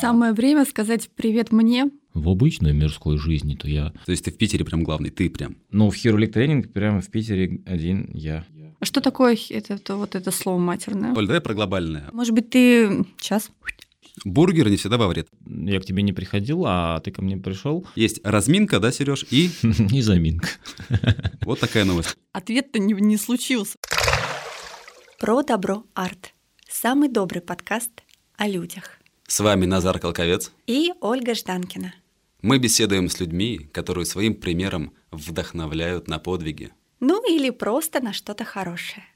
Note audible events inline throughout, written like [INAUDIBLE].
Самое время сказать привет мне. В обычной мирской жизни то я. То есть ты в Питере прям главный, ты прям. Ну, в Hero League тренинг прямо в Питере один я. А Что такое это, это вот это слово матерное? Оль, давай про глобальное. Может быть, ты сейчас? Бургер не всегда во вред. Я к тебе не приходил, а ты ко мне пришел. Есть разминка, да, Сереж? И [LAUGHS] И заминка. [LAUGHS] вот такая новость. Ответ-то не, не случился. Про добро арт. Самый добрый подкаст о людях. С вами Назар Колковец. И Ольга Жданкина. Мы беседуем с людьми, которые своим примером вдохновляют на подвиги. Ну или просто на что-то хорошее.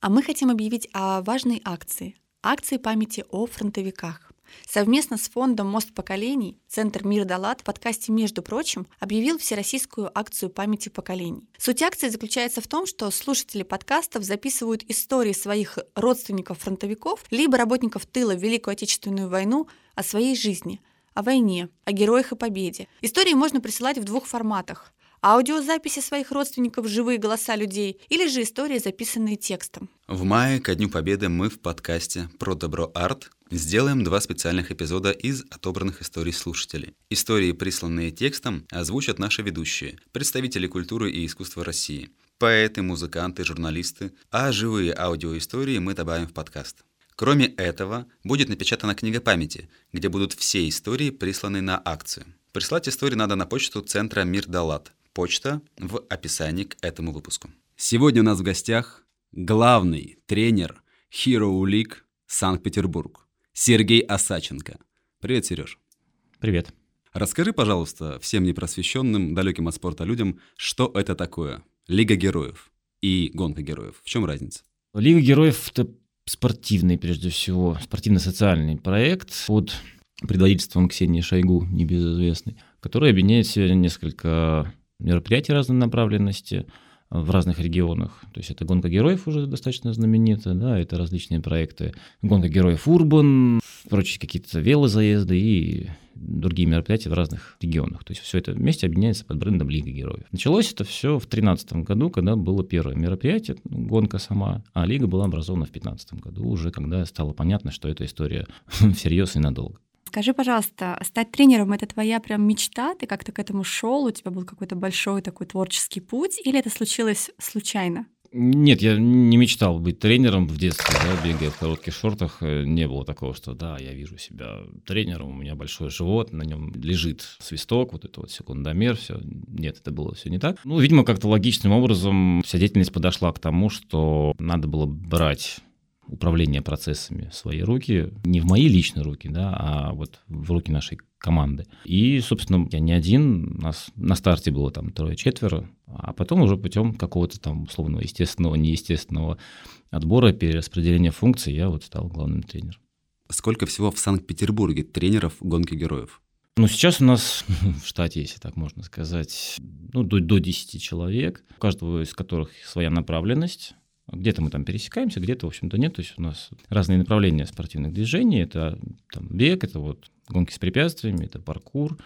А мы хотим объявить о важной акции. Акции памяти о фронтовиках. Совместно с фондом «Мост поколений» Центр «Мир Далат» в подкасте «Между прочим» объявил всероссийскую акцию памяти поколений. Суть акции заключается в том, что слушатели подкастов записывают истории своих родственников-фронтовиков либо работников тыла в Великую Отечественную войну о своей жизни, о войне, о героях и победе. Истории можно присылать в двух форматах аудиозаписи своих родственников, живые голоса людей, или же истории, записанные текстом. В мае ко Дню Победы мы в подкасте «Про добро арт» сделаем два специальных эпизода из отобранных историй слушателей. Истории, присланные текстом, озвучат наши ведущие, представители культуры и искусства России, поэты, музыканты, журналисты, а живые аудиоистории мы добавим в подкаст. Кроме этого, будет напечатана книга памяти, где будут все истории, присланные на акцию. Прислать истории надо на почту Центра Мир Далат. Почта в описании к этому выпуску. Сегодня у нас в гостях главный тренер Hero League Санкт-Петербург Сергей Осаченко. Привет, Сереж. Привет. Расскажи, пожалуйста, всем непросвещенным, далеким от спорта людям, что это такое Лига героев и гонка героев. В чем разница? Лига героев — это спортивный, прежде всего, спортивно-социальный проект под предводительством Ксении Шойгу, небезызвестной, который объединяет в себе несколько мероприятий разной направленности в разных регионах. То есть это гонка героев уже достаточно знаменитая, да, это различные проекты. Гонка героев Урбан, прочие какие-то велозаезды и другие мероприятия в разных регионах. То есть все это вместе объединяется под брендом Лига Героев. Началось это все в 2013 году, когда было первое мероприятие, гонка сама, а Лига была образована в 2015 году, уже когда стало понятно, что эта история [LAUGHS] всерьез и надолго. Скажи, пожалуйста, стать тренером — это твоя прям мечта? Ты как-то к этому шел? У тебя был какой-то большой такой творческий путь? Или это случилось случайно? Нет, я не мечтал быть тренером в детстве, да, бегая в коротких шортах. Не было такого, что да, я вижу себя тренером, у меня большой живот, на нем лежит свисток, вот это вот секундомер, все. Нет, это было все не так. Ну, видимо, как-то логичным образом вся деятельность подошла к тому, что надо было брать управление процессами в свои руки, не в мои личные руки, да, а вот в руки нашей команды. И, собственно, я не один, нас на старте было там трое-четверо, а потом уже путем какого-то там условного естественного, неестественного отбора, перераспределения функций я вот стал главным тренером. Сколько всего в Санкт-Петербурге тренеров гонки героев? Ну, сейчас у нас [LAUGHS] в штате, если так можно сказать, ну, до, до 10 человек, у каждого из которых своя направленность. Где-то мы там пересекаемся, где-то, в общем-то, нет. То есть у нас разные направления спортивных движений. Это там, бег, это вот гонки с препятствиями, это паркур,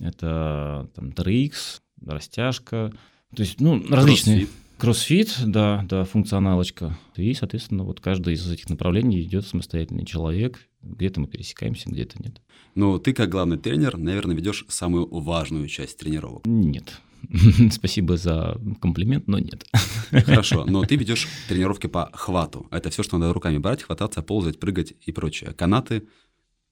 это там TRX, растяжка. То есть, ну, различные... Кроссфит, да, да, функционалочка. И, соответственно, вот каждый из этих направлений идет самостоятельный человек. Где-то мы пересекаемся, где-то нет. Но ты, как главный тренер, наверное, ведешь самую важную часть тренировок. Нет. [LAUGHS] Спасибо за комплимент, но нет. [LAUGHS] Хорошо, [LAUGHS] но ты ведешь тренировки по хвату. Это все, что надо руками брать, хвататься, ползать, прыгать и прочее. Канаты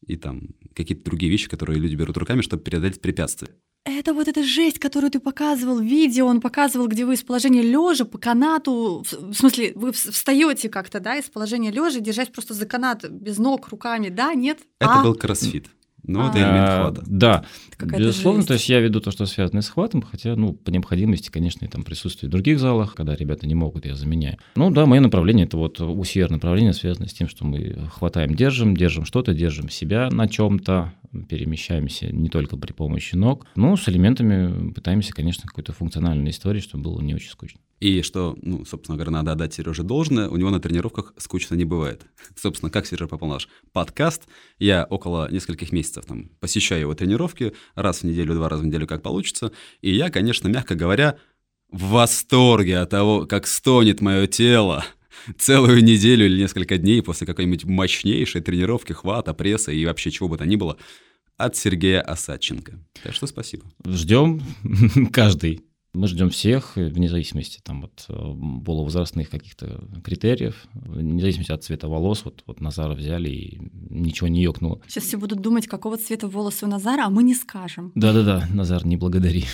и там какие-то другие вещи, которые люди берут руками, чтобы преодолеть препятствия. Это вот эта жесть, которую ты показывал, видео он показывал, где вы из положения лежа по канату, в смысле, вы встаете как-то, да, из положения лежа, держась просто за канат без ног руками, да, нет? Это а? был кроссфит. Но это элемент А, хвата. Да, безусловно, то есть я веду то, что связано с хватом, хотя, ну, по необходимости, конечно, я там присутствую в других залах, когда ребята не могут, я заменяю. Ну да, мое направление, это вот UCR направление связано с тем, что мы хватаем, держим, держим что-то, держим себя на чем-то, перемещаемся не только при помощи ног, но с элементами пытаемся, конечно, какой-то функциональной истории, чтобы было не очень скучно. И что, ну, собственно говоря, надо отдать Сереже должное, у него на тренировках скучно не бывает. [LAUGHS] Собственно, как Сережа попал на наш подкаст, я около нескольких месяцев там посещаю его тренировки, раз в неделю, два раза в неделю, как получится, и я, конечно, мягко говоря, в восторге от того, как стонет мое тело [LAUGHS] целую неделю или несколько дней после какой-нибудь мощнейшей тренировки, хвата, пресса и вообще чего бы то ни было от Сергея Осадченко. Так что спасибо. Ждем [LAUGHS] каждый. Мы ждем всех, вне зависимости там, от э, полувозрастных каких-то критериев, вне зависимости от цвета волос. Вот, вот Назара взяли и ничего не ёкнуло. Сейчас все будут думать, какого цвета волосы у Назара, а мы не скажем. Да-да-да, Назар, не благодари.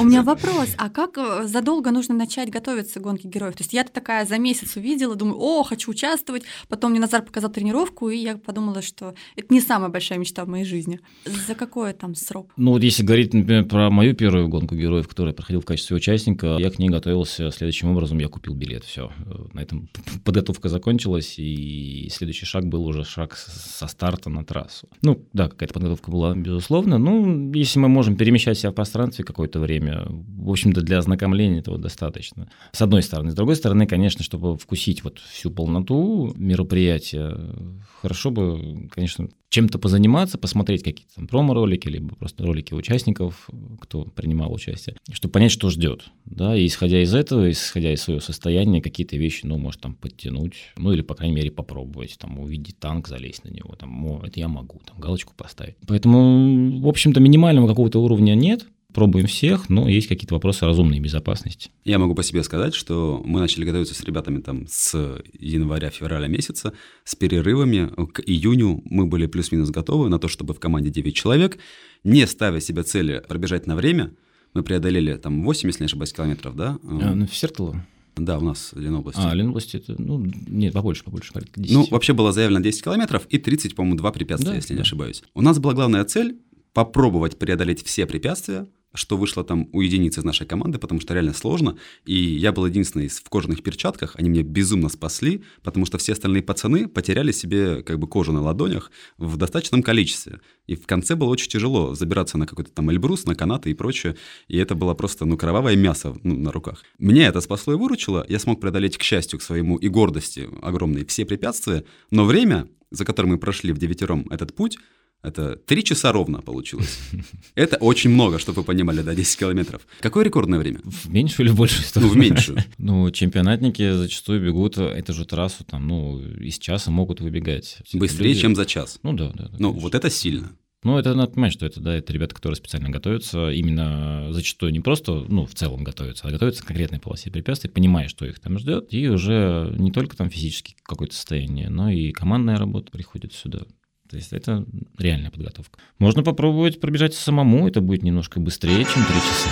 У меня вопрос, а как э, задолго нужно начать готовиться к гонке героев? То есть я такая за месяц увидела, думаю, о, хочу участвовать, потом мне Назар показал тренировку, и я подумала, что это не самая большая мечта в моей жизни. За какой там срок? Ну вот если говорить, например, про мою первую гонку героев, которую я проходил в качестве участника, я к ней готовился следующим образом, я купил билет, все. На этом [LAUGHS] подготовка закончилась, и следующий шаг был уже шаг со старта на трассу. Ну да, какая-то подготовка была, безусловно. Ну, если мы можем перемещать себя в пространстве какое-то время, в общем-то, для ознакомления этого достаточно. С одной стороны. С другой стороны, конечно, чтобы вкусить вот всю полноту мероприятия, хорошо бы, конечно, чем-то позаниматься, посмотреть какие-то там промо-ролики, либо просто ролики участников, кто принимал участие, чтобы понять, что ждет. Да, и исходя из этого, исходя из своего состояния, какие-то вещи, ну, может, там, подтянуть, ну, или, по крайней мере, попробовать, там, увидеть танк, залезть на него, там, о, это я могу, там, галочку поставить. Поэтому, в общем-то, минимального какого-то уровня нет, пробуем всех, но есть какие-то вопросы разумной безопасности. Я могу по себе сказать, что мы начали готовиться с ребятами там с января-февраля месяца, с перерывами. К июню мы были плюс-минус готовы на то, чтобы в команде 9 человек, не ставя себе цели пробежать на время. Мы преодолели там 8, если не ошибаюсь, километров, да? А, ну, в Сертолово? Да, у нас Ленобласти. А, Ленобласти, это, ну, нет, побольше, побольше, порядка 10. Ну, вообще было заявлено 10 километров и 30, по-моему, два препятствия, Да, если не да. ошибаюсь. У нас была главная цель попробовать преодолеть все препятствия, что вышло там у единиц из нашей команды, потому что реально сложно. И я был единственный в кожаных перчатках, они меня безумно спасли, потому что все остальные пацаны потеряли себе как бы кожу на ладонях в достаточном количестве. И в конце было очень тяжело забираться на какой-то там эльбрус, на канаты и прочее. И это было просто, ну, кровавое мясо ну, на руках. Меня это спасло и выручило. Я смог преодолеть, к счастью, к своему и гордости огромной все препятствия. Но время, за которое мы прошли в девятером этот путь, это три часа ровно получилось. Это очень много, чтобы вы понимали, да, 10 километров. Какое рекордное время? В меньшую или большую Ну, сторону? в меньшую. Ну, чемпионатники зачастую бегут эту же трассу, там, ну, из часа могут выбегать. Быстрее, люди- чем за час. Ну, да, да. да, Ну, конечно. вот это сильно. Ну, это надо понимать, что это, да, это ребята, которые специально готовятся, именно зачастую не просто, ну, в целом готовятся, а готовятся к конкретной полосе препятствий, понимая, что их там ждет, и уже не только там физически какое-то состояние, но и командная работа приходит сюда. То есть это реальная подготовка. Можно попробовать пробежать самому, это будет немножко быстрее, чем три часа.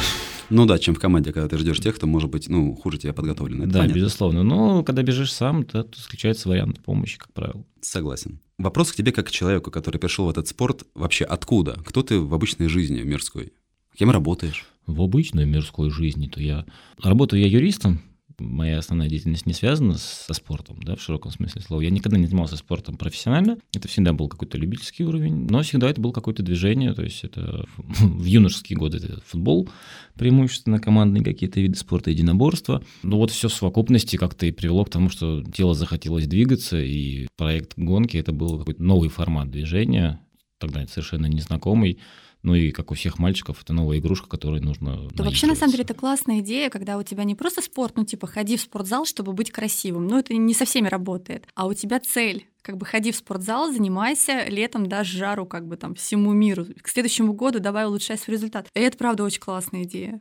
Ну да, чем в команде, когда ты ждешь тех, кто, может быть, ну, хуже тебя подготовлен. Это да, понятно. безусловно. Но когда бежишь сам, то тут исключается вариант помощи, как правило. Согласен. Вопрос к тебе как к человеку, который пришел в этот спорт. Вообще, откуда? Кто ты в обычной жизни, в мирской? Кем работаешь? В обычной мирской жизни, то я... Работаю я юристом, моя основная деятельность не связана со спортом, да, в широком смысле слова. Я никогда не занимался спортом профессионально, это всегда был какой-то любительский уровень, но всегда это было какое-то движение, то есть это [LAUGHS] в юношеские годы это футбол, преимущественно командные какие-то виды спорта, единоборства. Ну вот все в совокупности как-то и привело к тому, что тело захотелось двигаться, и проект гонки это был какой-то новый формат движения, тогда совершенно незнакомый, ну и как у всех мальчиков, это новая игрушка, которой нужно Да вообще, на самом деле, это классная идея, когда у тебя не просто спорт, ну, типа, ходи в спортзал, чтобы быть красивым. Ну, это не со всеми работает. А у тебя цель. Как бы ходи в спортзал, занимайся, летом дашь жару как бы там всему миру. К следующему году давай улучшай свой результат. И это, правда, очень классная идея.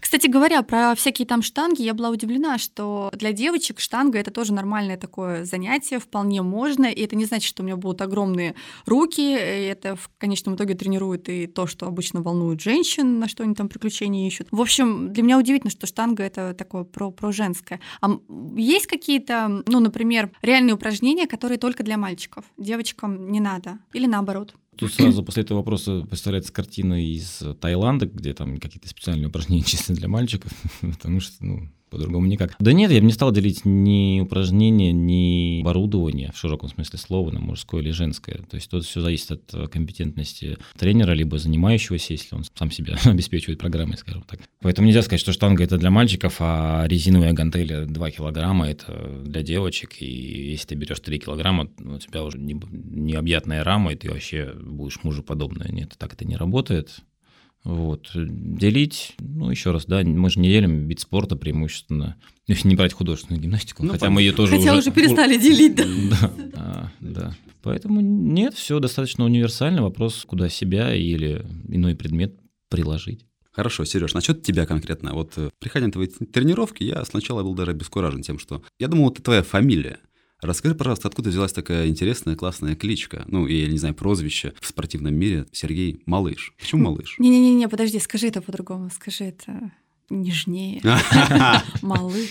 Кстати говоря, про всякие там штанги, я была удивлена, что для девочек штанга это тоже нормальное такое занятие, вполне можно, и это не значит, что у меня будут огромные руки, и это в конечном итоге тренирует и то, что обычно волнует женщин, на что они там приключения ищут. В общем, для меня удивительно, что штанга это такое про, про женское. А есть какие-то, ну, например, реальные упражнения, которые только для мальчиков, девочкам не надо, или наоборот? Тут сразу после этого вопроса представляется картина из Таиланда, где там какие-то специальные упражнения [LAUGHS] чисто для мальчиков, [LAUGHS] потому что, ну, по-другому никак. Да нет, я бы не стал делить ни упражнения, ни оборудование в широком смысле слова на мужское или женское. То есть тут все зависит от э, компетентности тренера, либо занимающегося, если он сам себя [LAUGHS] обеспечивает программой, скажем так. Поэтому нельзя сказать, что штанга это для мальчиков, а резиновая гантели 2 килограмма это для девочек. И если ты берешь 3 килограмма, у тебя уже необъятная рама, и ты вообще будешь мужеподобная. Нет, так это не работает. Вот. Делить, ну, еще раз, да, мы же не делим вид спорта преимущественно, если не брать художественную гимнастику, ну, хотя понятно. мы ее тоже Хотя уже, уже перестали делить, да. Да, а, да. Поэтому нет, все достаточно универсально, вопрос, куда себя или иной предмет приложить. Хорошо, Сереж, насчет тебя конкретно. Вот э, приходя на твои тренировки, я сначала был даже обескуражен тем, что я думал, это твоя фамилия. Расскажи, пожалуйста, откуда взялась такая интересная, классная кличка? Ну, я не знаю, прозвище в спортивном мире Сергей Малыш. Почему Малыш? Не-не-не, подожди, скажи это по-другому, скажи это нежнее. [LAUGHS] Малыш.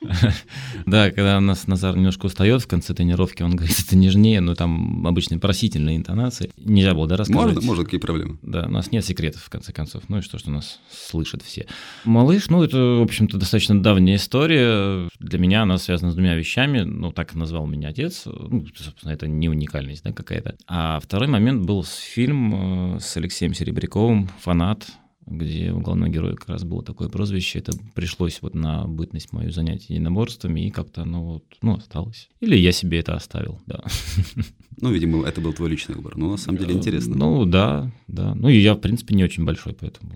[LAUGHS] Да, когда у нас Назар немножко устает в конце тренировки, он говорит, это нежнее, но там обычно просительные интонации. Нельзя было, да, рассказывать? Можно, можно, какие проблемы? Да, у нас нет секретов, в конце концов. Ну и что, что нас слышат все. Малыш, ну это, в общем-то, достаточно давняя история. Для меня она связана с двумя вещами. Ну, так назвал меня отец. Ну, собственно, это не уникальность, да, какая-то. А второй момент был фильм э, с Алексеем Серебряковым «Фанат», где у главного героя как раз было такое прозвище. Это пришлось вот на бытность мою занятие единоборствами, и как-то оно вот, ну, осталось. Или я себе это оставил, да. [LAUGHS] Ну, видимо, это был твой личный выбор. Ну, на самом деле, интересно. Ну, да, да. Ну, и я, в принципе, не очень большой, поэтому...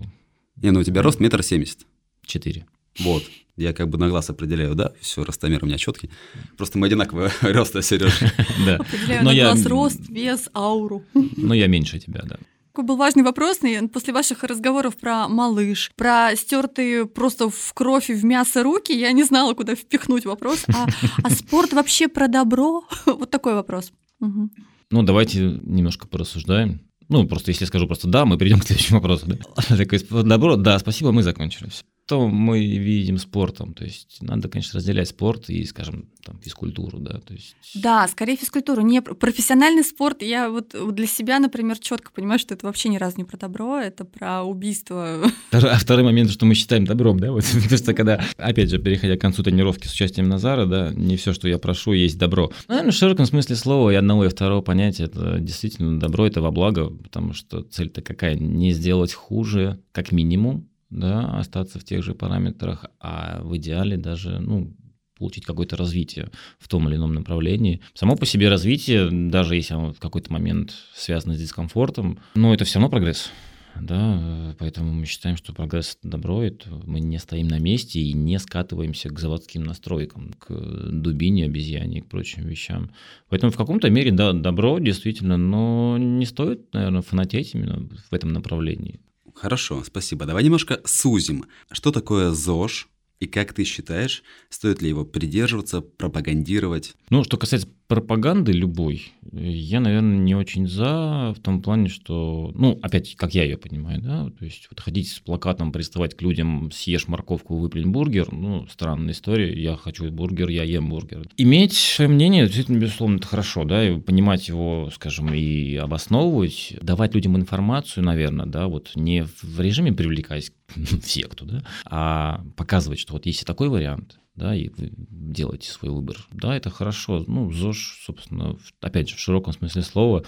Не, ну, у тебя рост метр семьдесят. Четыре. Вот. Я как бы на глаз определяю, да, все, ростомер у меня четкий. Просто мы одинакового [LAUGHS] роста, Сереж. [LAUGHS] Да. Определяю на глаз рост, вес, ауру. Но я меньше тебя, да. Такой был важный вопрос, и после ваших разговоров про малыш, про стертые просто в кровь и в мясо руки, я не знала, куда впихнуть вопрос. А, а спорт вообще про добро? [LAUGHS] Вот такой вопрос. Угу. Ну, давайте немножко порассуждаем. Ну, просто если я скажу просто «да», мы перейдем к следующему вопросу. Да? [LAUGHS] Такой, добро, да, спасибо, мы закончили. Все что мы видим спортом. То есть надо, конечно, разделять спорт и, скажем, там, физкультуру, да, то есть... Да, скорее физкультуру. Не профессиональный спорт, я вот для себя, например, четко понимаю, что это вообще ни разу не про добро, это про убийство. [LAUGHS] А второй момент, что мы считаем добром, да, вот, [LAUGHS] потому что когда, опять же, переходя к концу тренировки с участием Назара, да, не все, что я прошу, есть добро. Ну, наверное, в широком смысле слова и одного, и второго понятия, это действительно добро, это во благо, потому что цель-то какая? Не сделать хуже, как минимум, да, остаться в тех же параметрах, а в идеале даже, ну, получить какое-то развитие в том или ином направлении. Само по себе развитие, даже если оно в какой-то момент связано с дискомфортом, но это все равно прогресс. Да, поэтому мы считаем, что прогресс – добро, это мы не стоим на месте и не скатываемся к заводским настройкам, к дубине, обезьяне и к прочим вещам. Поэтому в каком-то мере, да, добро действительно, но не стоит, наверное, фанатеть именно в этом направлении. Хорошо, спасибо. Давай немножко сузим. Что такое ЗОЖ? И как ты считаешь, стоит ли его придерживаться, пропагандировать? Ну, что касается пропаганды любой, я, наверное, не очень за, в том плане, что, ну, опять, как я ее понимаю, да, то есть вот ходить с плакатом, приставать к людям, съешь морковку, выплюнь бургер, ну, странная история, я хочу бургер, я ем бургер. Иметь свое мнение, действительно, безусловно, это хорошо, да, и понимать его, скажем, и обосновывать, давать людям информацию, наверное, да, вот не в режиме привлекать в секту, да, а показывать, что вот есть и такой вариант, да, и вы делаете свой выбор. Да, это хорошо. Ну, ЗОЖ, собственно, опять же, в широком смысле слова,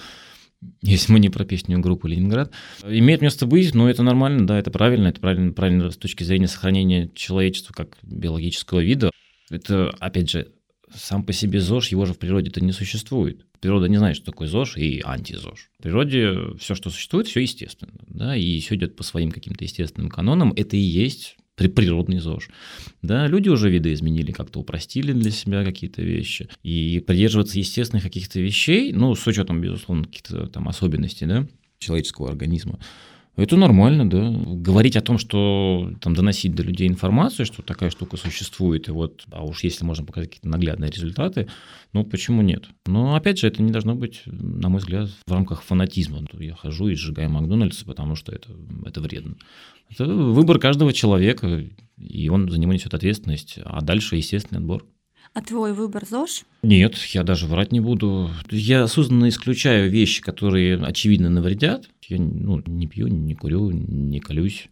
если мы не про песню группы «Ленинград», имеет место быть, но это нормально, да, это правильно, это правильно, правильно с точки зрения сохранения человечества как биологического вида. Это, опять же, сам по себе ЗОЖ, его же в природе-то не существует. Природа не знает, что такое ЗОЖ и антизож. В природе все, что существует, все естественно. Да, и все идет по своим каким-то естественным канонам. Это и есть природный ЗОЖ. Да, люди уже виды изменили, как-то упростили для себя какие-то вещи. И придерживаться естественных каких-то вещей, ну, с учетом, безусловно, каких-то там особенностей, да, человеческого организма, это нормально, да. Говорить о том, что там доносить до людей информацию, что такая штука существует, и вот, а уж если можно показать какие-то наглядные результаты, ну почему нет? Но опять же, это не должно быть, на мой взгляд, в рамках фанатизма. Я хожу и сжигаю Макдональдс, потому что это, это вредно. Это выбор каждого человека, и он за него несет ответственность, а дальше естественный отбор. А твой выбор ЗОЖ? Нет, я даже врать не буду. Я осознанно исключаю вещи, которые очевидно навредят. Я ну, не пью, не курю, не колюсь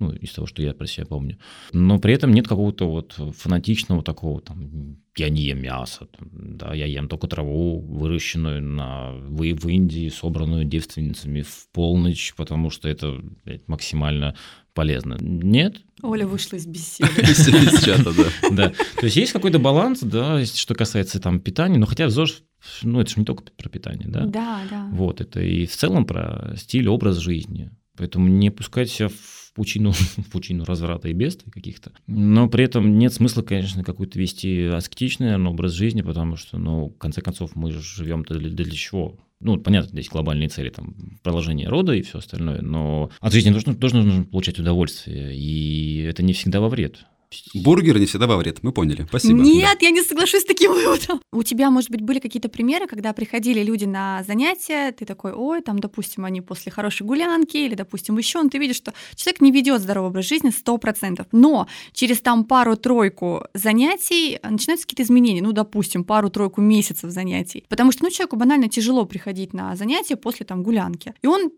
ну, из того, что я про себя помню. Но при этом нет какого-то вот фанатичного такого, там, я не ем мясо, да, я ем только траву, выращенную на, в, в Индии, собранную девственницами в полночь, потому что это блядь, максимально полезно. Нет. Оля вышла [LAUGHS] из беседы. Из чата, да. Да. То есть есть какой-то баланс, да, что касается там питания, но хотя ЗОЖ ну, это же не только про питание, да? Да, да. Вот, это и в целом про стиль, образ жизни. Поэтому не пускать себя в пучину, [LAUGHS] в пучину разврата и бедствий каких-то. Но при этом нет смысла, конечно, какой-то вести аскетичный наверное, образ жизни, потому что, ну, в конце концов, мы же живем для, для чего? Ну, понятно, здесь глобальные цели, там, продолжение рода и все остальное, но от жизни тоже, тоже нужно получать удовольствие, и это не всегда во вред. Бургер не всегда во вред, мы поняли. Спасибо. Нет, да. я не соглашусь с таким выводом. [LAUGHS] У тебя, может быть, были какие-то примеры, когда приходили люди на занятия, ты такой, ой, там, допустим, они после хорошей гулянки или, допустим, еще, ты видишь, что человек не ведет здоровый образ жизни 100%, но через там пару-тройку занятий начинаются какие-то изменения, ну, допустим, пару-тройку месяцев занятий, потому что, ну, человеку банально тяжело приходить на занятия после там гулянки, и он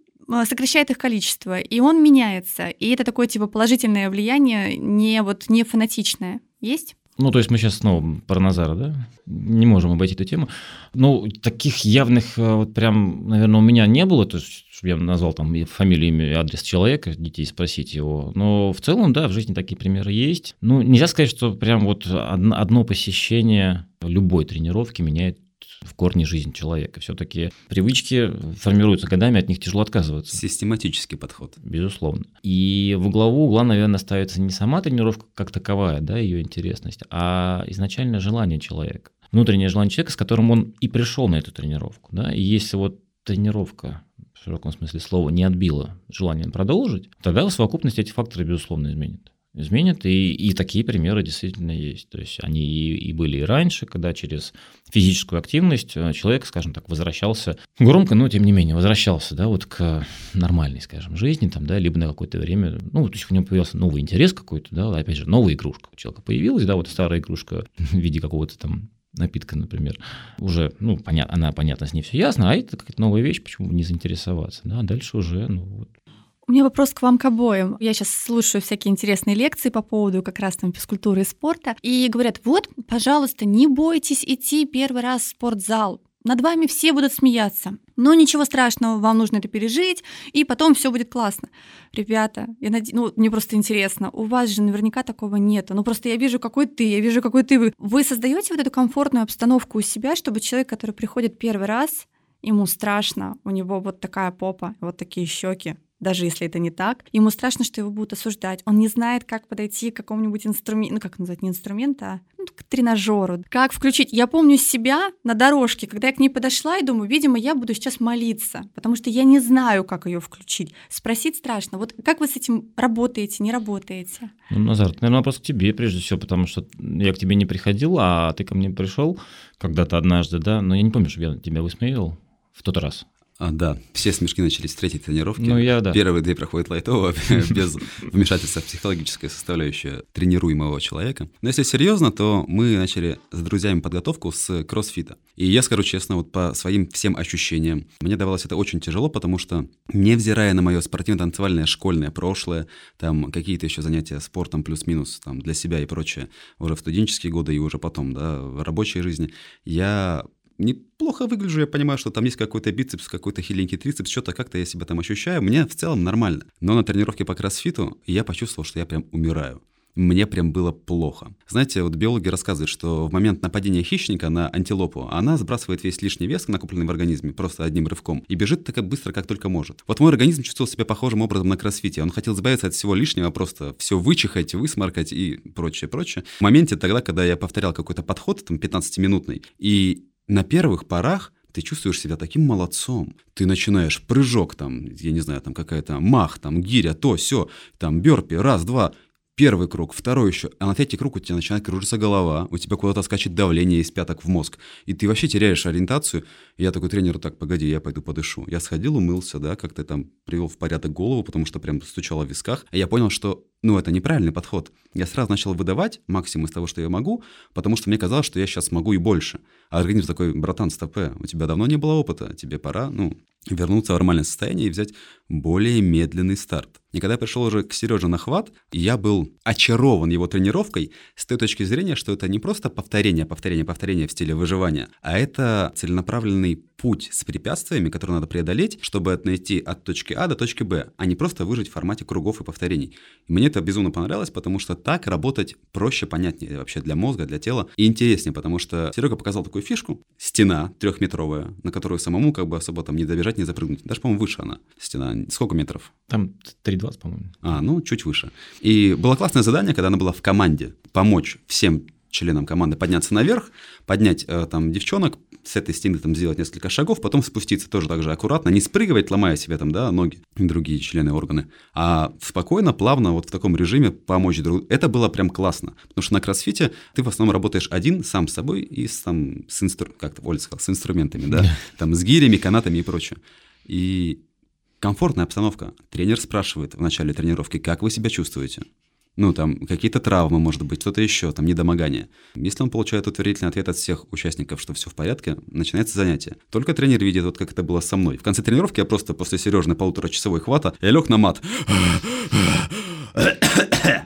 сокращает их количество, и он меняется. И это такое типа положительное влияние, не вот не фанатичное. Есть? Ну, то есть мы сейчас снова про Назара, да? Не можем обойти эту тему. Ну, таких явных, э, вот прям, наверное, у меня не было, то есть, чтобы я назвал там фамилию, имя адрес человека, детей спросить его. Но в целом, да, в жизни такие примеры есть. Ну, нельзя сказать, что прям вот одно посещение любой тренировки меняет в корне жизнь человека. Все-таки привычки формируются годами, от них тяжело отказываться. Систематический подход. Безусловно. И в главу угла, наверное, ставится не сама тренировка как таковая, да, ее интересность, а изначально желание человека. Внутреннее желание человека, с которым он и пришел на эту тренировку. Да? И если вот тренировка в широком смысле слова не отбила желание продолжить, тогда в совокупности эти факторы, безусловно, изменят изменят. И, и такие примеры действительно есть. То есть они и, и были и раньше, когда через физическую активность э, человек, скажем так, возвращался громко, но тем не менее возвращался, да, вот к нормальной, скажем, жизни, там, да, либо на какое-то время, ну, то есть у него появился новый интерес какой-то, да, опять же, новая игрушка у человека появилась, да, вот старая игрушка [LAUGHS] в виде какого-то там напитка, например, уже, ну, понятно, она, понятно, с ней все ясно, а это какая-то новая вещь, почему бы не заинтересоваться, да, а дальше уже, ну, вот, меня вопрос к вам к обоим. Я сейчас слушаю всякие интересные лекции по поводу как раз там физкультуры и спорта. И говорят, вот, пожалуйста, не бойтесь идти первый раз в спортзал. Над вами все будут смеяться. Но ничего страшного, вам нужно это пережить, и потом все будет классно. Ребята, я наде... ну, мне просто интересно, у вас же наверняка такого нету. Ну просто я вижу, какой ты, я вижу, какой ты вы. Вы создаете вот эту комфортную обстановку у себя, чтобы человек, который приходит первый раз, ему страшно, у него вот такая попа, вот такие щеки, даже если это не так. Ему страшно, что его будут осуждать. Он не знает, как подойти к какому-нибудь инструменту, ну как назвать, не инструмент, а ну, к тренажеру. Как включить. Я помню себя на дорожке, когда я к ней подошла и думаю, видимо, я буду сейчас молиться, потому что я не знаю, как ее включить. Спросить страшно. Вот как вы с этим работаете, не работаете? Ну, Назар, наверное, вопрос к тебе прежде всего, потому что я к тебе не приходил, а ты ко мне пришел когда-то однажды, да, но я не помню, что я тебя высмеивал в тот раз. А, да, все смешки начались с третьей тренировки. Ну, я, да. Первые две проходят лайтово, [LAUGHS] без вмешательства в психологическая составляющая тренируемого человека. Но если серьезно, то мы начали с друзьями подготовку с кроссфита. И я скажу честно, вот по своим всем ощущениям, мне давалось это очень тяжело, потому что, невзирая на мое спортивно-танцевальное школьное прошлое, там какие-то еще занятия спортом плюс-минус там для себя и прочее, уже в студенческие годы и уже потом, да, в рабочей жизни, я неплохо выгляжу, я понимаю, что там есть какой-то бицепс, какой-то хиленький трицепс, что-то как-то я себя там ощущаю, мне в целом нормально. Но на тренировке по кроссфиту я почувствовал, что я прям умираю. Мне прям было плохо. Знаете, вот биологи рассказывают, что в момент нападения хищника на антилопу она сбрасывает весь лишний вес, накопленный в организме, просто одним рывком, и бежит так быстро, как только может. Вот мой организм чувствовал себя похожим образом на кроссфите. Он хотел избавиться от всего лишнего, просто все вычихать, высморкать и прочее, прочее. В моменте тогда, когда я повторял какой-то подход, там, 15-минутный, и на первых порах ты чувствуешь себя таким молодцом. Ты начинаешь прыжок, там, я не знаю, там какая-то мах, там гиря, то, все, там бёрпи, раз, два, первый круг, второй еще, а на третий круг у тебя начинает кружиться голова, у тебя куда-то скачет давление из пяток в мозг, и ты вообще теряешь ориентацию. Я такой тренеру, так, погоди, я пойду подышу. Я сходил, умылся, да, как-то там привел в порядок голову, потому что прям стучало в висках. И я понял, что ну, это неправильный подход. Я сразу начал выдавать максимум из того, что я могу, потому что мне казалось, что я сейчас могу и больше. А организм такой, братан, стопе, у тебя давно не было опыта, тебе пора, ну, вернуться в нормальное состояние и взять более медленный старт. И когда я пришел уже к Сереже на хват, я был очарован его тренировкой с той точки зрения, что это не просто повторение, повторение, повторение в стиле выживания, а это целенаправленный путь с препятствиями, которые надо преодолеть, чтобы найти от точки А до точки Б, а не просто выжить в формате кругов и повторений. И мне это безумно понравилось, потому что так работать проще, понятнее вообще для мозга, для тела и интереснее, потому что Серега показал такую фишку, стена трехметровая, на которую самому как бы особо там не добежать, не запрыгнуть. Даже, по-моему, выше она, стена. Сколько метров? Там 3,20, по-моему. А, ну, чуть выше. И было классное задание, когда она была в команде, помочь всем членам команды подняться наверх, поднять э, там девчонок, с этой стены там сделать несколько шагов, потом спуститься тоже так же аккуратно, не спрыгивать, ломая себе там, да, ноги и другие члены органы, а спокойно, плавно вот в таком режиме помочь другу. Это было прям классно, потому что на кроссфите ты в основном работаешь один, сам с собой и с, там, с, инстру... как Оля сказал, с инструментами, да, [LAUGHS] там с гирями, канатами и прочее. И комфортная обстановка. Тренер спрашивает в начале тренировки, как вы себя чувствуете? Ну, там, какие-то травмы, может быть, что-то еще, там, недомогание. Если он получает утвердительный ответ от всех участников, что все в порядке, начинается занятие. Только тренер видит, вот как это было со мной. В конце тренировки я просто после Сережной полуторачасовой хвата, я лег на мат.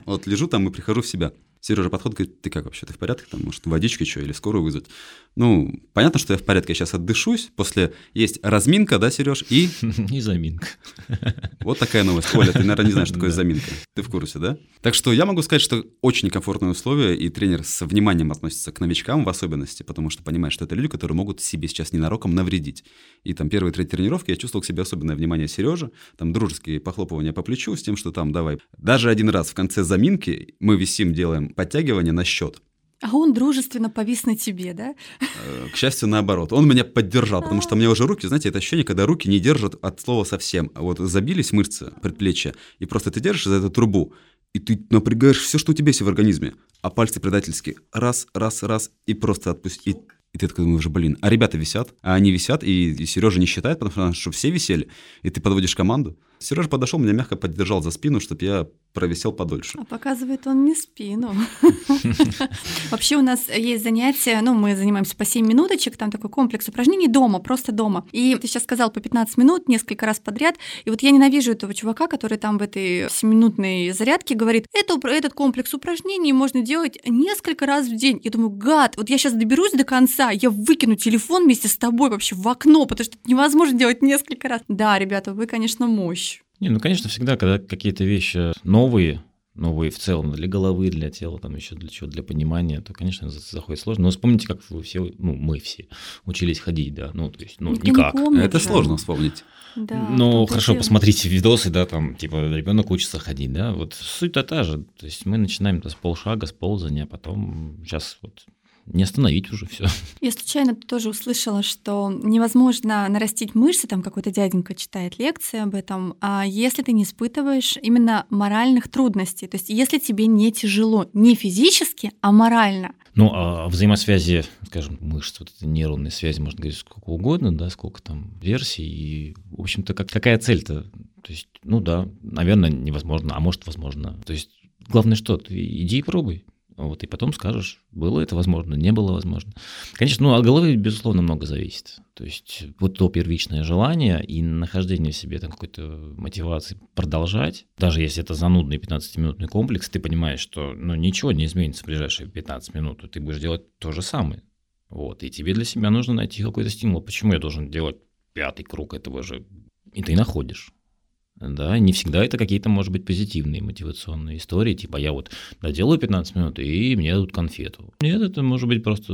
Вот лежу там и прихожу в себя. Сережа подходит, говорит, ты как вообще, ты в порядке? Там, может, водички что, или скорую вызвать? Ну, понятно, что я в порядке, я сейчас отдышусь. После есть разминка, да, Сереж, и... [LAUGHS] И заминка. [LAUGHS] Вот такая новость. Оля, ты, наверное, не знаешь, что такое [LAUGHS] заминка. Ты в курсе, да? Так что я могу сказать, что очень комфортные условия, и тренер с вниманием относится к новичкам в особенности, потому что понимает, что это люди, которые могут себе сейчас ненароком навредить. И там первые три тренировки я чувствовал к себе особенное внимание Сережи, там дружеские похлопывания по плечу с тем, что там давай. Даже один раз в конце заминки мы висим, делаем подтягивание на счет. А он дружественно повис на тебе, да? Э, к счастью, наоборот. Он меня поддержал, потому что у меня уже руки, знаете, это ощущение, когда руки не держат от слова совсем. Вот забились мышцы предплечья, и просто ты держишь за эту трубу, и ты напрягаешь все, что у тебя есть в организме, а пальцы предательски раз, раз, раз, и просто отпусти. И ты такой думаешь, блин, а ребята висят, а они висят, и, и Сережа не считает, потому что все висели, и ты подводишь команду. Сережа подошел, меня мягко поддержал за спину, чтобы я провисел подольше. А показывает он не спину. [LAUGHS] Вообще у нас есть занятия, ну, мы занимаемся по 7 минуточек, там такой комплекс упражнений дома, просто дома. И ты сейчас сказал по 15 минут, несколько раз подряд. И вот я ненавижу этого чувака, который там в этой 7-минутной зарядке говорит, это, этот комплекс упражнений можно делать несколько раз в день. Я думаю, гад, вот я сейчас доберусь до конца, я выкину телефон вместе с тобой вообще в окно, потому что это невозможно делать несколько раз. Да, ребята, вы, конечно, мощь. Не, ну, конечно, всегда, когда какие-то вещи новые, новые в целом для головы, для тела, там еще для чего, для понимания, то, конечно, заходит сложно. Но вспомните, как вы все, ну, мы все учились ходить, да, ну, то есть, ну, Никто никак. не помнит, Это да. сложно вспомнить. Да, Ну, хорошо, дело. посмотрите видосы, да, там, типа, ребенок учится ходить, да, вот суть-то та же. То есть мы начинаем с полшага, с ползания, а потом сейчас вот не остановить уже все. [LAUGHS] Я случайно тоже услышала, что невозможно нарастить мышцы, там какой-то дяденька читает лекции об этом, а если ты не испытываешь именно моральных трудностей. То есть если тебе не тяжело не физически, а морально. Ну, а взаимосвязи, скажем, мышц, вот этой нейронной связи, можно говорить сколько угодно, да, сколько там версий, и, в общем-то, как, какая цель-то? То есть, ну да, наверное, невозможно, а может, возможно. То есть, главное что, ты иди и пробуй. Вот, и потом скажешь, было это возможно, не было возможно. Конечно, ну, от головы, безусловно, много зависит. То есть вот то первичное желание и нахождение в себе там какой-то мотивации продолжать, даже если это занудный 15-минутный комплекс, ты понимаешь, что ну, ничего не изменится в ближайшие 15 минут, ты будешь делать то же самое. Вот, и тебе для себя нужно найти какой-то стимул. Почему я должен делать пятый круг этого же? И ты находишь. Да, не всегда это какие-то, может быть, позитивные мотивационные истории, типа я вот доделаю 15 минут, и мне дадут конфету. Нет, это может быть просто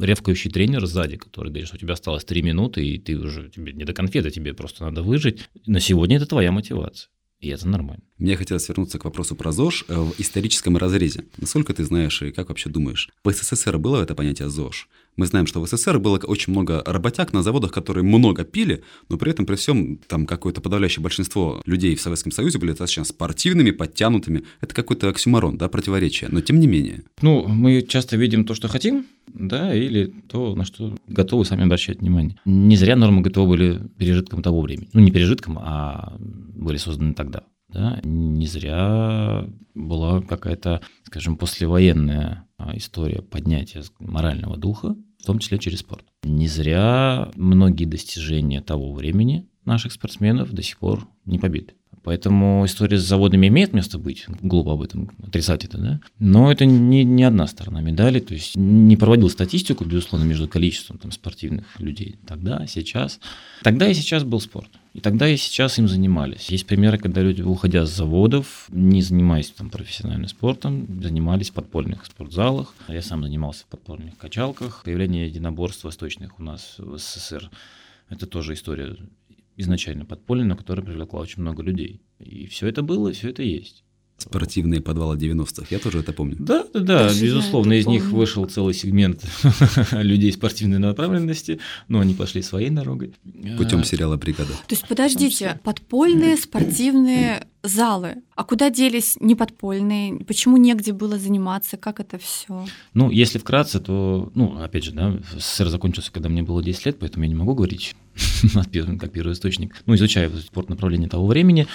ревкающий тренер сзади, который говорит, что у тебя осталось 3 минуты, и ты уже, тебе не до конфеты, тебе просто надо выжить. На сегодня это твоя мотивация. И это нормально. Мне хотелось вернуться к вопросу про ЗОЖ э, в историческом разрезе. Насколько ты знаешь и как вообще думаешь? В СССР было это понятие ЗОЖ? Мы знаем, что в СССР было очень много работяг на заводах, которые много пили, но при этом при всем там какое-то подавляющее большинство людей в Советском Союзе были достаточно спортивными, подтянутыми. Это какой-то оксюмарон, да, противоречие. Но тем не менее. Ну, мы часто видим то, что хотим, да, или то, на что готовы сами обращать внимание. Не зря нормы ГТО были пережитком того времени. Ну, не пережитком, а были созданы тогда. Да? Не зря была какая-то, скажем, послевоенная а, история поднятия морального духа, в том числе через спорт. Не зря многие достижения того времени наших спортсменов до сих пор не побиты. Поэтому история с заводами имеет место быть, глупо об этом отрицать это, да? Но это не, не одна сторона медали, то есть не проводил статистику, безусловно, между количеством там, спортивных людей тогда, сейчас. Тогда и сейчас был спорт. И тогда и сейчас им занимались. Есть примеры, когда люди, уходя с заводов, не занимаясь там профессиональным спортом, занимались в подпольных спортзалах. Я сам занимался в подпольных качалках. Появление единоборств восточных у нас в СССР это тоже история изначально подпольная, но которая привлекла очень много людей. И все это было, все это есть. Спортивные подвалы 90-х, я тоже это помню. Да, да, да, Даже безусловно, из помню. них вышел целый сегмент [LAUGHS] людей спортивной направленности, но они пошли своей дорогой. Путем а, сериала «Бригада». То есть, подождите, подпольные [CLEARS THROAT] спортивные залы. А куда делись неподпольные? Почему негде было заниматься? Как это все? Ну, если вкратце, то, ну, опять же, да, СССР закончился, когда мне было 10 лет, поэтому я не могу говорить [LAUGHS] как первый источник. Ну, изучая спорт направление того времени,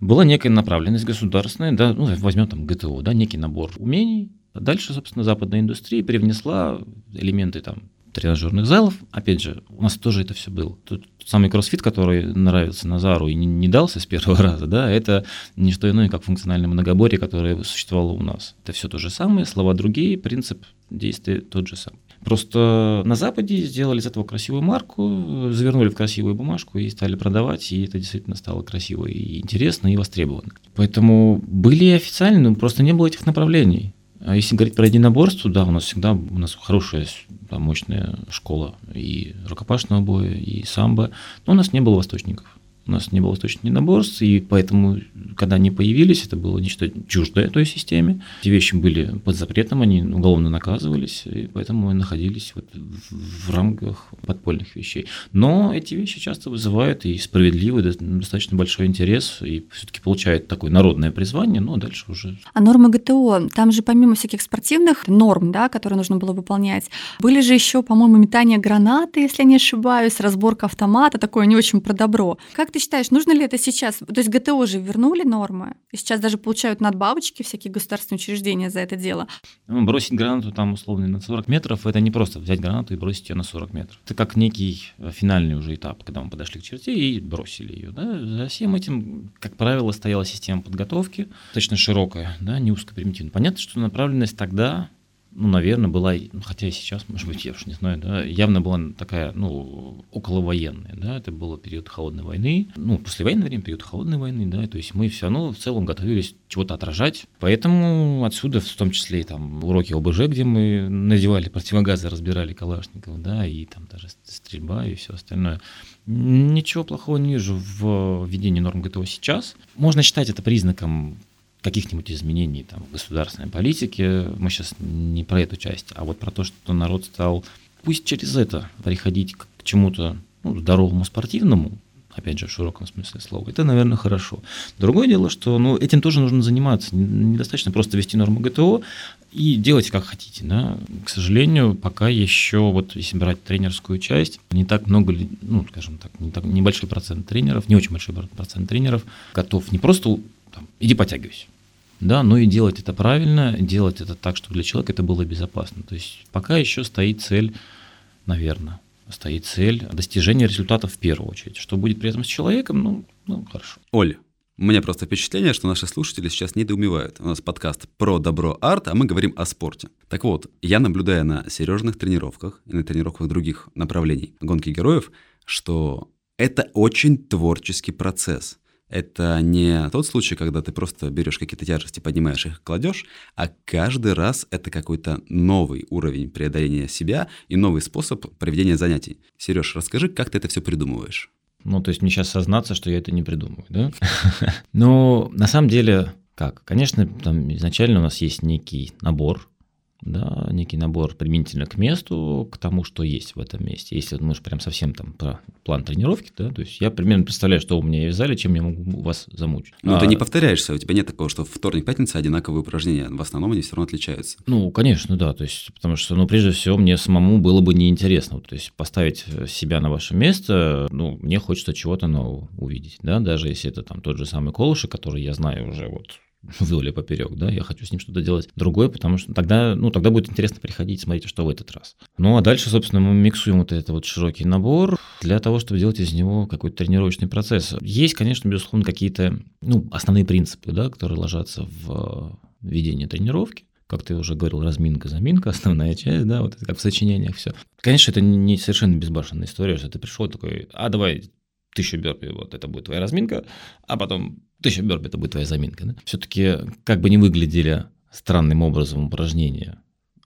была некая направленность государственная, да, ну, возьмем там ГТО, да, некий набор умений. Дальше, собственно, западная индустрия привнесла элементы там тренажерных залов. Опять же, у нас тоже это все было. Тот, тот самый кроссфит, который нравится Назару и не, не дался с первого [LAUGHS] раза, да, это не что иное, как функциональное многоборье, которое существовало у нас. Это все то же самое, слова другие, принцип действия тот же самый. Просто на Западе сделали из этого красивую марку, завернули в красивую бумажку и стали продавать, и это действительно стало красиво и интересно, и востребовано. Поэтому были официальные, но просто не было этих направлений. А если говорить про единоборство, да, у нас всегда у нас хорошая, там, мощная школа и рукопашного боя, и самбо, но у нас не было восточников у нас не было источников единоборств, и поэтому, когда они появились, это было нечто чуждое той системе. Эти вещи были под запретом, они уголовно наказывались, и поэтому находились вот в рамках подпольных вещей. Но эти вещи часто вызывают и справедливый, достаточно большой интерес, и все-таки получают такое народное призвание, но дальше уже... А нормы ГТО, там же помимо всяких спортивных норм, да, которые нужно было выполнять, были же еще, по-моему, метание гранаты, если я не ошибаюсь, разборка автомата, такое не очень про добро. Как ты считаешь, нужно ли это сейчас? То есть ГТО же вернули нормы, и сейчас даже получают надбавочки всякие государственные учреждения за это дело. Ну, бросить гранату там условно на 40 метров, это не просто взять гранату и бросить ее на 40 метров. Это как некий э, финальный уже этап, когда мы подошли к черте и бросили ее. Да? За всем этим, как правило, стояла система подготовки, достаточно широкая, да, не узкопримитивная. Понятно, что направленность тогда ну, наверное, была, ну, хотя и сейчас, может быть, я уж не знаю, да, явно была такая, ну, околовоенная, да, это был период холодной войны, ну, послевоенное время, период холодной войны, да, то есть мы все равно в целом готовились чего-то отражать, поэтому отсюда в том числе там уроки ОБЖ, где мы надевали противогазы, разбирали калашников, да, и там даже стрельба и все остальное. Ничего плохого не вижу в введении норм ГТО сейчас. Можно считать это признаком каких-нибудь изменений там, в государственной политике. Мы сейчас не про эту часть, а вот про то, что народ стал пусть через это приходить к чему-то ну, здоровому, спортивному, опять же, в широком смысле слова, это, наверное, хорошо. Другое дело, что ну, этим тоже нужно заниматься. Недостаточно просто вести норму ГТО и делать как хотите. Да? К сожалению, пока еще, вот если брать тренерскую часть, не так много, ну, скажем так, не так, небольшой процент тренеров, не очень большой процент тренеров готов не просто там, иди подтягивайся, да, но и делать это правильно, делать это так, чтобы для человека это было безопасно. То есть пока еще стоит цель, наверное, стоит цель достижения результатов в первую очередь. Что будет при этом с человеком, ну, ну хорошо. Оля, у меня просто впечатление, что наши слушатели сейчас недоумевают. У нас подкаст про добро арт, а мы говорим о спорте. Так вот, я наблюдаю на серьезных тренировках и на тренировках других направлений гонки героев, что это очень творческий процесс. Это не тот случай, когда ты просто берешь какие-то тяжести, поднимаешь их, кладешь, а каждый раз это какой-то новый уровень преодоления себя и новый способ проведения занятий. Сереж, расскажи, как ты это все придумываешь? Ну, то есть мне сейчас сознаться, что я это не придумываю, да? [LAUGHS] Но на самом деле, как? Конечно, там изначально у нас есть некий набор да, некий набор применительно к месту, к тому, что есть в этом месте. Если мы же прям совсем там про план тренировки, да, то есть я примерно представляю, что у меня есть в зале, чем я могу вас замучить. Ну, а, ты не повторяешься, у тебя нет такого, что вторник, пятница одинаковые упражнения, в основном они все равно отличаются. Ну, конечно, да, то есть, потому что, ну, прежде всего, мне самому было бы неинтересно, то есть поставить себя на ваше место, ну, мне хочется чего-то нового увидеть, да, даже если это там тот же самый Колышек, который я знаю уже вот [LAUGHS] вдоль и поперек, да, я хочу с ним что-то делать другое, потому что тогда, ну, тогда будет интересно приходить, смотреть, что в этот раз. Ну, а дальше, собственно, мы миксуем вот этот вот широкий набор для того, чтобы делать из него какой-то тренировочный процесс. Есть, конечно, безусловно, какие-то, ну, основные принципы, да, которые ложатся в ведение тренировки, как ты уже говорил, разминка, заминка, [LAUGHS] основная часть, да, вот это как в сочинениях все. Конечно, это не совершенно безбашенная история, что ты пришел такой, а давай тысячу бёрпи, вот это будет твоя разминка, а потом тысяча бёрпи, это будет твоя заминка. Да? Все-таки, как бы не выглядели странным образом упражнения,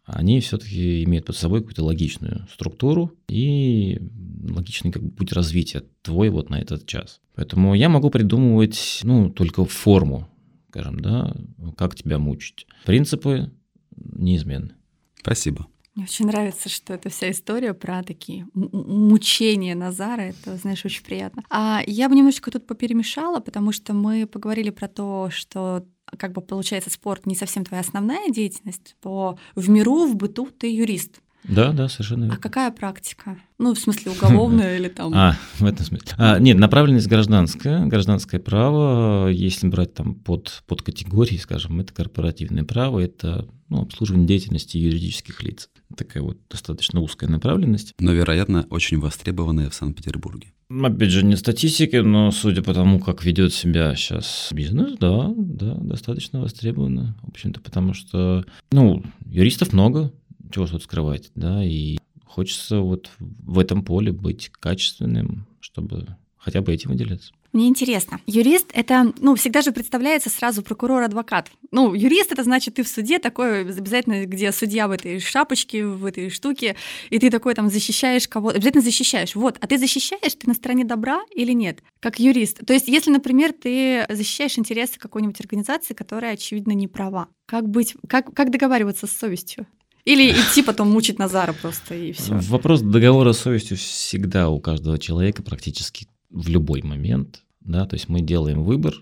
они все-таки имеют под собой какую-то логичную структуру и логичный как бы, путь развития твой вот на этот час. Поэтому я могу придумывать, ну, только форму, скажем, да, как тебя мучить. Принципы неизменны. Спасибо. Мне очень нравится, что эта вся история про такие мучения Назара. Это, знаешь, очень приятно. А я бы немножечко тут поперемешала, потому что мы поговорили про то, что как бы получается спорт не совсем твоя основная деятельность, то в миру, в быту ты юрист. Да, да, совершенно верно. А какая практика? Ну, в смысле, уголовная или там... [LAUGHS] А, в этом смысле. А, нет, направленность гражданская, гражданское право, если брать там под, под категории, скажем, это корпоративное право, это ну, обслуживание деятельности юридических лиц. Такая вот достаточно узкая направленность. Но, вероятно, очень востребованная в Санкт-Петербурге. Опять же, не статистики, но судя по тому, как ведет себя сейчас бизнес, да, да, достаточно востребовано. В общем-то, потому что, ну, юристов много, чего тут скрывать, да, и хочется вот в этом поле быть качественным, чтобы хотя бы этим выделяться. Мне интересно, юрист это, ну, всегда же представляется сразу прокурор-адвокат. Ну, юрист это значит ты в суде такой обязательно, где судья в этой шапочке, в этой штуке, и ты такой там защищаешь кого-то, обязательно защищаешь. Вот, а ты защищаешь, ты на стороне добра или нет, как юрист? То есть, если, например, ты защищаешь интересы какой-нибудь организации, которая, очевидно, не права, как быть, как, как договариваться с совестью? Или идти потом мучить Назара просто и все. Вопрос договора с совестью всегда у каждого человека практически в любой момент. Да? То есть мы делаем выбор,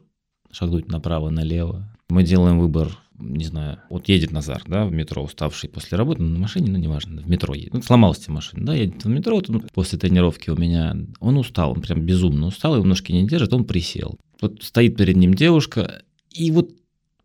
шагнуть направо, налево. Мы делаем выбор, не знаю, вот едет Назар, да, в метро, уставший после работы, ну, на машине, ну, неважно, в метро едет. Ну, сломалась машина, да, едет в метро, вот, ну, после тренировки у меня, он устал, он прям безумно устал, его ножки не держит, он присел. Вот стоит перед ним девушка, и вот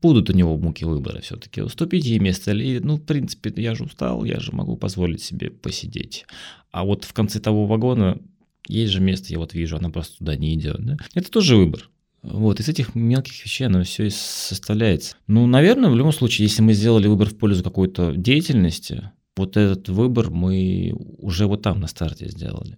будут у него муки выбора все-таки, уступить ей место или, ну, в принципе, я же устал, я же могу позволить себе посидеть. А вот в конце того вагона есть же место, я вот вижу, она просто туда не идет. Да? Это тоже выбор. Вот, из этих мелких вещей оно все и составляется. Ну, наверное, в любом случае, если мы сделали выбор в пользу какой-то деятельности, вот этот выбор мы уже вот там на старте сделали.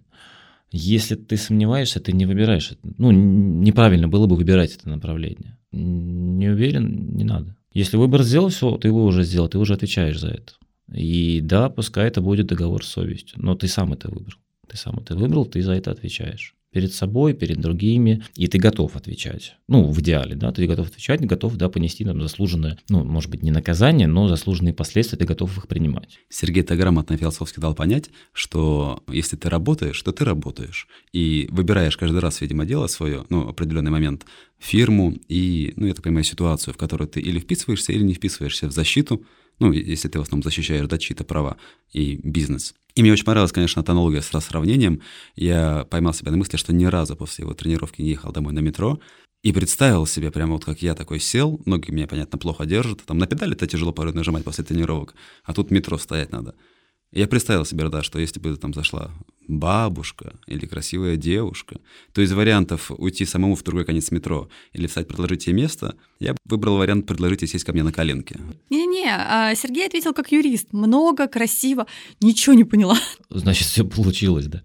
Если ты сомневаешься, ты не выбираешь это. Ну, неправильно было бы выбирать это направление. Не уверен, не надо. Если выбор сделал, все, ты его уже сделал, ты уже отвечаешь за это. И да, пускай это будет договор с совестью, но ты сам это выбрал. Ты сам это выбрал, ты за это отвечаешь. Перед собой, перед другими, и ты готов отвечать. Ну, в идеале, да, ты готов отвечать, готов, да, понести там заслуженное, ну, может быть, не наказание, но заслуженные последствия, ты готов их принимать. Сергей так грамотно философски дал понять, что если ты работаешь, то ты работаешь. И выбираешь каждый раз, видимо, дело свое, ну, определенный момент, фирму и, ну, я так понимаю, ситуацию, в которой ты или вписываешься, или не вписываешься в защиту, ну, если ты в основном защищаешь да, чьи-то права и бизнес. И мне очень понравилась, конечно, эта аналогия с сравнением. Я поймал себя на мысли, что ни разу после его тренировки не ехал домой на метро, и представил себе прямо вот как я такой сел, ноги меня, понятно, плохо держат, там на педали-то тяжело порой нажимать после тренировок, а тут метро стоять надо. Я представил себе, да, что если бы там зашла бабушка или красивая девушка, то из вариантов уйти самому в другой конец метро или встать, предложить ей место, я выбрал вариант предложить ей сесть ко мне на коленке. Не-не-не, а Сергей ответил как юрист. Много, красиво, ничего не поняла. Значит, все получилось, да.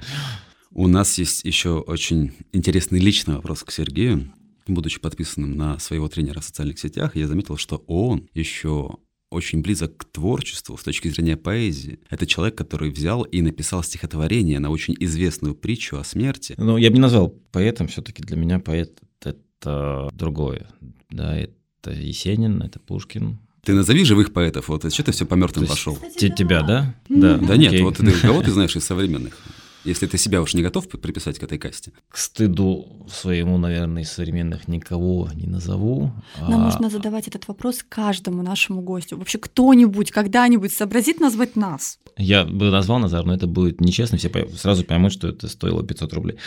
У нас есть еще очень интересный личный вопрос к Сергею. Будучи подписанным на своего тренера в социальных сетях, я заметил, что он еще очень близок к творчеству с точки зрения поэзии. Это человек, который взял и написал стихотворение на очень известную притчу о смерти. Ну, я бы не назвал поэтом, все-таки для меня поэт — это другое. Да, это Есенин, это Пушкин, Ты назови живых поэтов, вот что ты все по мертвым пошел? Те- Тебя, да? Да нет, окей. вот ты, кого ты [LAUGHS] знаешь из современных? Если ты себя уж не готов приписать к этой касте. К стыду своему, наверное, из современных никого не назову. Нам А, нужно задавать этот вопрос каждому нашему гостю. Вообще кто-нибудь когда-нибудь сообразит назвать нас? Я бы назвал Назар, но это будет нечестно, все сразу поймут, что это стоило 500 рублей.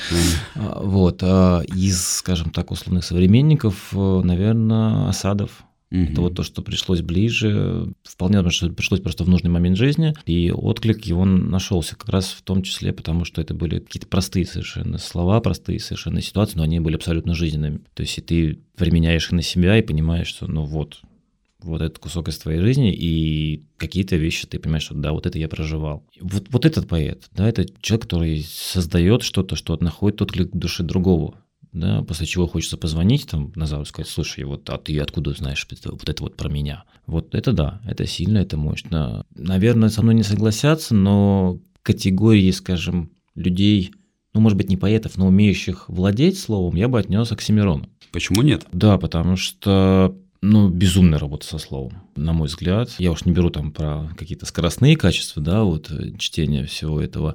А, Вот. а Из, скажем так, условных современников, наверное, Осадов. Мгм. Это вот то, что пришлось ближе. Вполне возможно, что пришлось просто в нужный момент жизни. И отклик его нашелся как раз в том числе, потому что это были какие-то простые совершенно слова, простые совершенно ситуации, но они были абсолютно жизненными. То есть и ты применяешь их на себя и понимаешь, что ну вот, вот этот кусок из твоей жизни, и какие-то вещи ты понимаешь, что да, вот это я проживал. Вот, вот этот поэт, да, это человек, который создает что-то, что находит отклик в душе другого. Да, после чего хочется позвонить там Назару и сказать, слушай, вот, а ты откуда знаешь это- вот это вот про меня? Вот это да, это сильно, это мощно. Наверное, со мной не согласятся, но категории, скажем, людей, ну, может быть, не поэтов, но умеющих владеть словом, я бы отнес Оксимирону. Почему нет? Да, потому что ну, безумная работа со словом, на мой взгляд. Я уж не беру там про какие-то скоростные качества, да, вот э, чтения всего этого.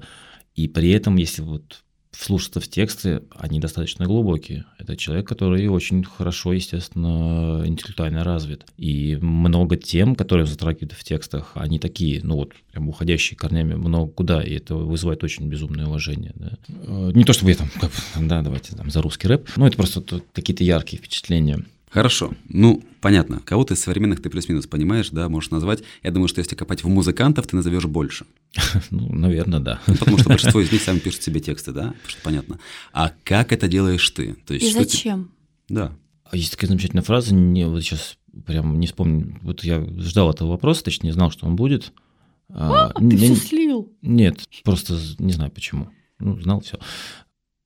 И при этом, если вот вслушаться в тексты, они достаточно глубокие. Это человек, который очень хорошо, естественно, интеллектуально развит. И много тем, которые затрагивают в текстах, они такие, ну вот, прям уходящие корнями много куда, и это вызывает очень безумное уважение. да. Э, Не то чтобы я там, [LAUGHS] да, давайте там за русский рэп, но это просто какие-то яркие впечатления. Хорошо. Ну, понятно. Кого-то из современных ты плюс-минус понимаешь, да, можешь назвать. Я думаю, что если копать в музыкантов, ты назовешь больше. [LAUGHS] Ну, наверное, да. Ну, Потому что большинство из них сами [LAUGHS] пишут себе тексты, да? Потому что понятно. А как это делаешь ты? То есть, И что ты- зачем? Да. А Есть такая замечательная фраза, не, вот сейчас прям не вспомню. Вот я ждал этого вопроса, точнее, знал, что он будет. А, Ты не- все слил. Нет, просто не знаю почему. Ну, знал все.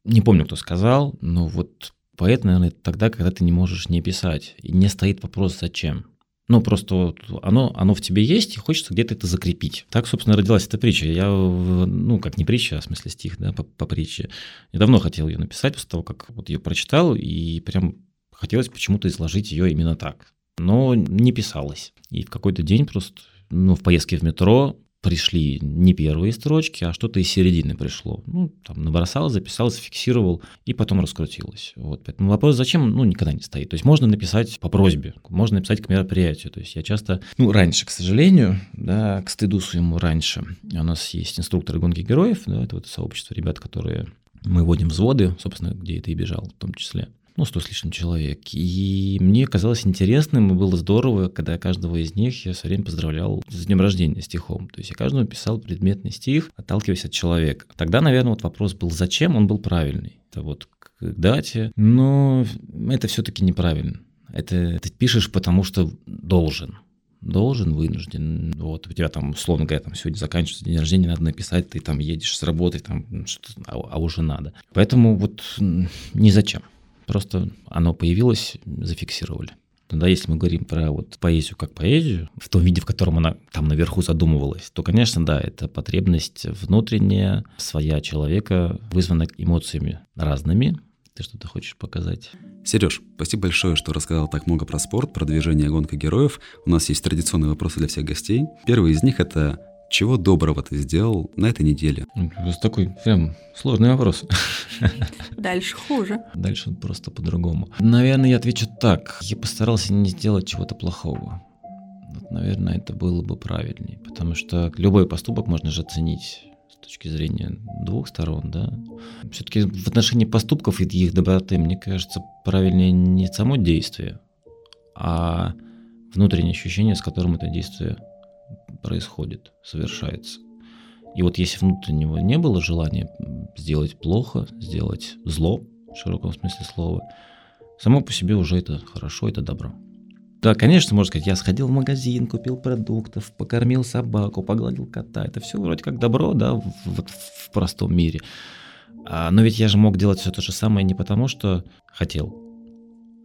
Не помню, кто сказал, но вот поэт, наверное, тогда, когда ты не можешь не писать. И не стоит вопрос, зачем. Ну, просто вот оно, оно в тебе есть, и хочется где-то это закрепить. Так, собственно, родилась эта притча. Я, ну, как не притча, а в смысле стих, да, по, по притче. Я давно хотел ее написать после того, как вот ее прочитал, и прям хотелось почему-то изложить ее именно так. Но не писалось. И в какой-то день просто, ну, в поездке в метро пришли не первые строчки, а что-то из середины пришло. Ну, там набросал, записал, зафиксировал, и потом раскрутилось. Вот. Поэтому вопрос, зачем, ну, никогда не стоит. То есть можно написать по просьбе, можно написать к мероприятию. То есть я часто, ну, раньше, к сожалению, да, к стыду своему раньше, у нас есть инструкторы гонки героев, да, это вот сообщество ребят, которые мы водим взводы, собственно, где это и бежал в том числе. Ну, сто с лишним человек. И мне казалось интересным, и было здорово, когда каждого из них я все время поздравлял с днем рождения стихом. То есть я каждому писал предметный стих, отталкиваясь от человека. Тогда, наверное, вот вопрос был, зачем, он был правильный. Это вот к дате. Но это все-таки неправильно. Это ты пишешь, потому что должен должен, вынужден. Вот у тебя там, условно говоря, там сегодня заканчивается день рождения, надо написать, ты там едешь с работы, там, а, а уже надо. Поэтому вот ни зачем. Просто оно появилось, зафиксировали. Тогда, если мы говорим про вот поэзию как поэзию, в том виде, в котором она там наверху задумывалась, то, конечно, да, это потребность внутренняя, своя человека, вызвана эмоциями разными. Ты что-то хочешь показать? Сереж, спасибо большое, что рассказал так много про спорт, про движение гонка героев. У нас есть традиционные вопросы для всех гостей. Первый из них это чего доброго ты сделал на этой неделе? Это такой прям сложный вопрос. Дальше хуже. Дальше просто по-другому. Наверное, я отвечу так. Я постарался не сделать чего-то плохого. Вот, наверное, это было бы правильнее. Потому что любой поступок можно же оценить с точки зрения двух сторон, да. Все-таки в отношении поступков и их доброты, мне кажется, правильнее не само действие, а внутреннее ощущение, с которым это действие происходит, совершается. И вот если внутреннего не было желания сделать плохо, сделать зло, в широком смысле слова, само по себе уже это хорошо, это добро. Да, конечно, можно сказать, я сходил в магазин, купил продуктов, покормил собаку, погладил кота. Это все вроде как добро, да, вот в простом мире. А, но ведь я же мог делать все то же самое не потому, что хотел,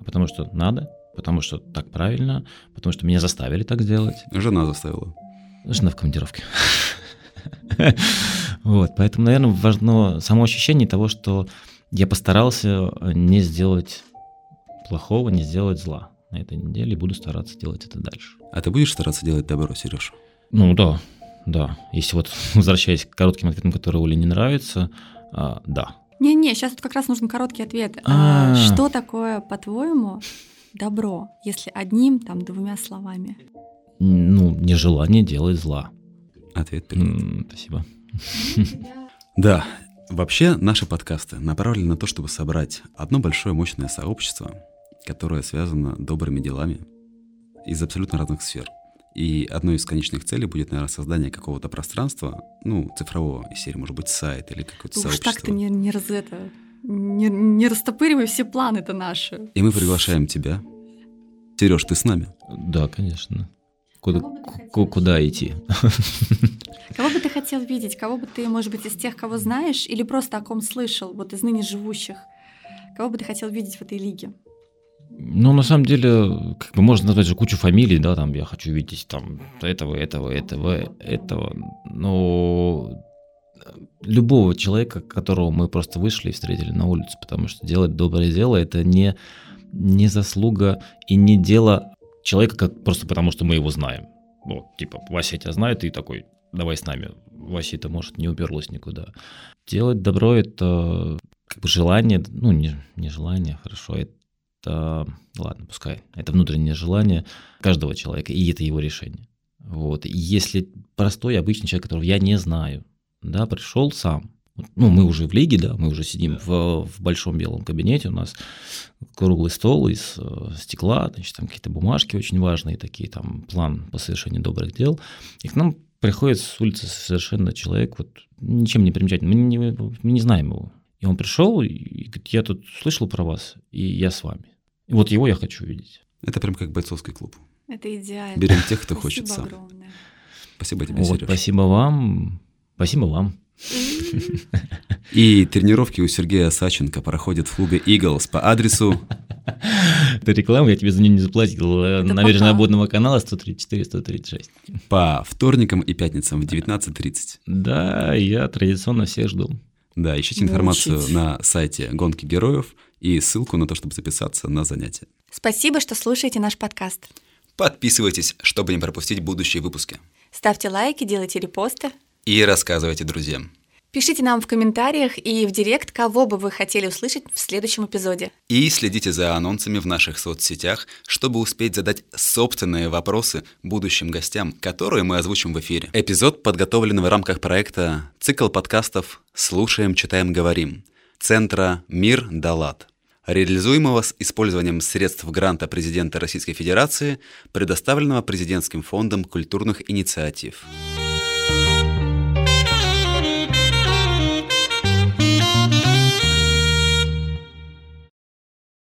а потому что надо, потому что так правильно, потому что меня заставили так сделать. Жена заставила. Жена в командировке. Вот, поэтому, наверное, важно само ощущение того, что я постарался не сделать плохого, не сделать зла. на этой неделе и буду стараться делать это дальше. А ты будешь стараться делать добро, Сереж? Ну да, да. Если вот [LAUGHS] возвращаясь к коротким ответам, которые Оле не нравятся, а, да. Не-не, сейчас тут как раз нужен короткий ответ. А. А, Что такое, по-твоему, добро, если одним, там, двумя словами? Ну, нежелание делать зла. Ответ принят. Спасибо. Да, вообще наши подкасты направлены на то, чтобы собрать одно большое мощное сообщество, которое связано добрыми делами из абсолютно разных сфер. И одной из конечных целей будет, наверное, создание какого-то пространства, ну, цифрового, из серии, может быть, сайт или какое-то Уж сообщество. так-то не, не раз это... Не, не растопыривай все планы-то наши. И мы приглашаем тебя. Сереж, ты с нами? Да, конечно. Куда, Кого бы ты ку- хотел? куда идти? [LAUGHS] Кого бы ты хотел видеть? Кого бы ты, может быть, из тех, кого знаешь, или просто о ком слышал, вот из ныне живущих? Кого бы ты хотел видеть в этой лиге? Ну, на самом деле, как бы можно назвать же кучу фамилий, да, там я хочу видеть там этого, этого, этого, этого, но любого человека, которого мы просто вышли и встретили на улице, потому что делать доброе дело это не, не заслуга и не дело человека как просто потому, что мы его знаем. Вот, типа, Вася тебя знает, и такой, давай с нами. Вася это, может, не уперлось никуда. Делать добро — это как бы желание, ну, не, не желание, хорошо, это, ладно, пускай, это внутреннее желание каждого человека, и это его решение. Вот. И если простой, обычный человек, которого я не знаю, да, пришел сам, ну, мы уже в лиге, да, мы уже сидим в, в большом белом кабинете, у нас круглый стол из э, стекла, значит, там какие-то бумажки очень важные такие, там план по совершению добрых дел, и к нам приходит с улицы совершенно человек, вот ничем не примечательный, мы не, мы не знаем его, и он пришел и говорит, я тут слышал про вас, и я с вами. И вот его я хочу видеть. Это прям как бойцовский клуб. Это идеально. Берем тех, кто Спасибо хочет сам. огромное. Спасибо тебе, Вот, Сереж. спасибо вам. Спасибо вам. И тренировки у Сергея Саченко проходят в клубе Eagles по адресу Это реклама, я тебе за нее не заплатил. Э, пока. обводного канала 134-136. по вторникам и пятницам в 19.30. Да, я традиционно всех жду. Да, ищите информацию на сайте «Гонки героев» и ссылку на то, чтобы записаться на занятия. Спасибо, что слушаете наш подкаст. Подписывайтесь, чтобы не пропустить будущие выпуски. Ставьте лайки, делайте репосты. И рассказывайте друзьям. Пишите нам в комментариях и в директ, кого бы вы хотели услышать в следующем эпизоде. И следите за анонсами в наших соцсетях, чтобы успеть задать собственные вопросы будущим гостям, которые мы озвучим в эфире. Эпизод подготовлен в рамках проекта «Цикл подкастов «Слушаем, читаем, говорим» Центра «Мир Далат», реализуемого с использованием средств гранта президента Российской Федерации, предоставленного Президентским фондом культурных инициатив. Thank